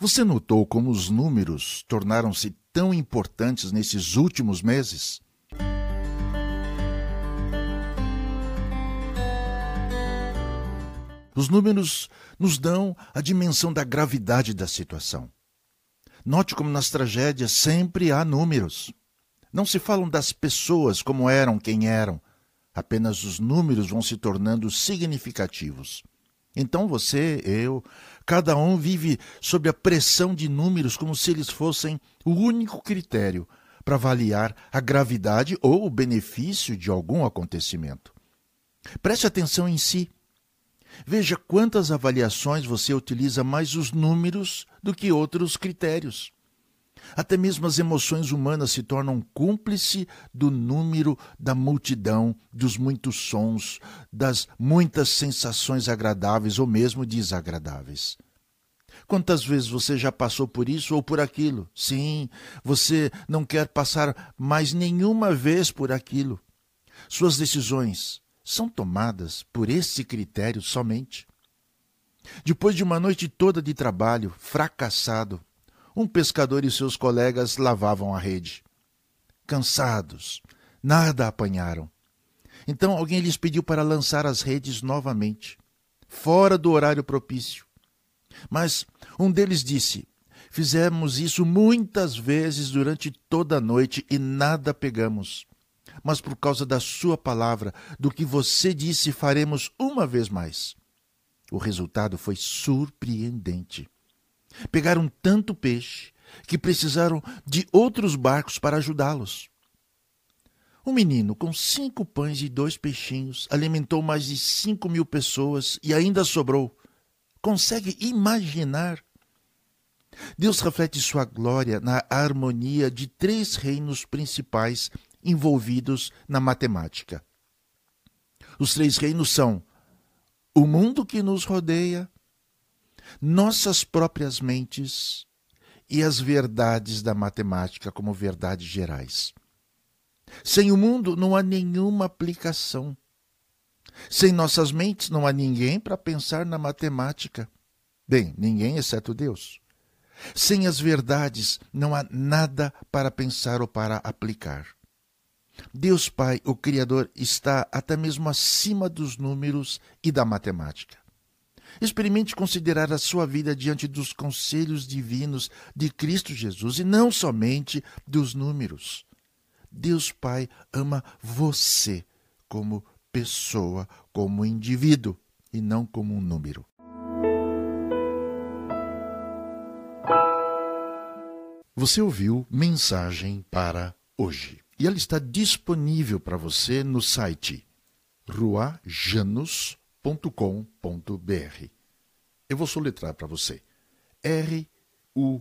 Você notou como os números tornaram-se tão importantes nesses últimos meses? Os números nos dão a dimensão da gravidade da situação. Note como nas tragédias sempre há números. Não se falam das pessoas como eram, quem eram. Apenas os números vão se tornando significativos. Então você, eu, cada um vive sob a pressão de números como se eles fossem o único critério para avaliar a gravidade ou o benefício de algum acontecimento. Preste atenção em si. Veja quantas avaliações você utiliza mais os números do que outros critérios. Até mesmo as emoções humanas se tornam cúmplice do número da multidão, dos muitos sons, das muitas sensações agradáveis ou mesmo desagradáveis. Quantas vezes você já passou por isso ou por aquilo? Sim, você não quer passar mais nenhuma vez por aquilo. Suas decisões são tomadas por esse critério somente. Depois de uma noite toda de trabalho, fracassado, um pescador e seus colegas lavavam a rede. Cansados, nada apanharam. Então alguém lhes pediu para lançar as redes novamente, fora do horário propício. Mas um deles disse: Fizemos isso muitas vezes durante toda a noite e nada pegamos. Mas por causa da sua palavra, do que você disse, faremos uma vez mais. O resultado foi surpreendente. Pegaram tanto peixe que precisaram de outros barcos para ajudá-los. Um menino com cinco pães e dois peixinhos alimentou mais de cinco mil pessoas e ainda sobrou. Consegue imaginar? Deus reflete sua glória na harmonia de três reinos principais envolvidos na matemática. Os três reinos são o mundo que nos rodeia, nossas próprias mentes e as verdades da matemática como verdades gerais. Sem o mundo não há nenhuma aplicação. Sem nossas mentes não há ninguém para pensar na matemática. Bem, ninguém exceto Deus. Sem as verdades não há nada para pensar ou para aplicar. Deus Pai, o Criador, está até mesmo acima dos números e da matemática. Experimente considerar a sua vida diante dos conselhos divinos de Cristo Jesus e não somente dos números. Deus Pai ama você como pessoa, como indivíduo e não como um número. Você ouviu Mensagem para hoje. E ela está disponível para você no site ruajanus.com ruah.com.br. Eu vou soletrar para você. R U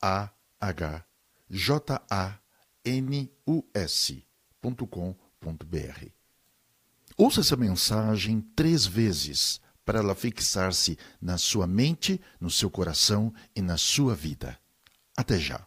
A H J A N U S.com.br. Ouça essa mensagem três vezes para ela fixar-se na sua mente, no seu coração e na sua vida. Até já.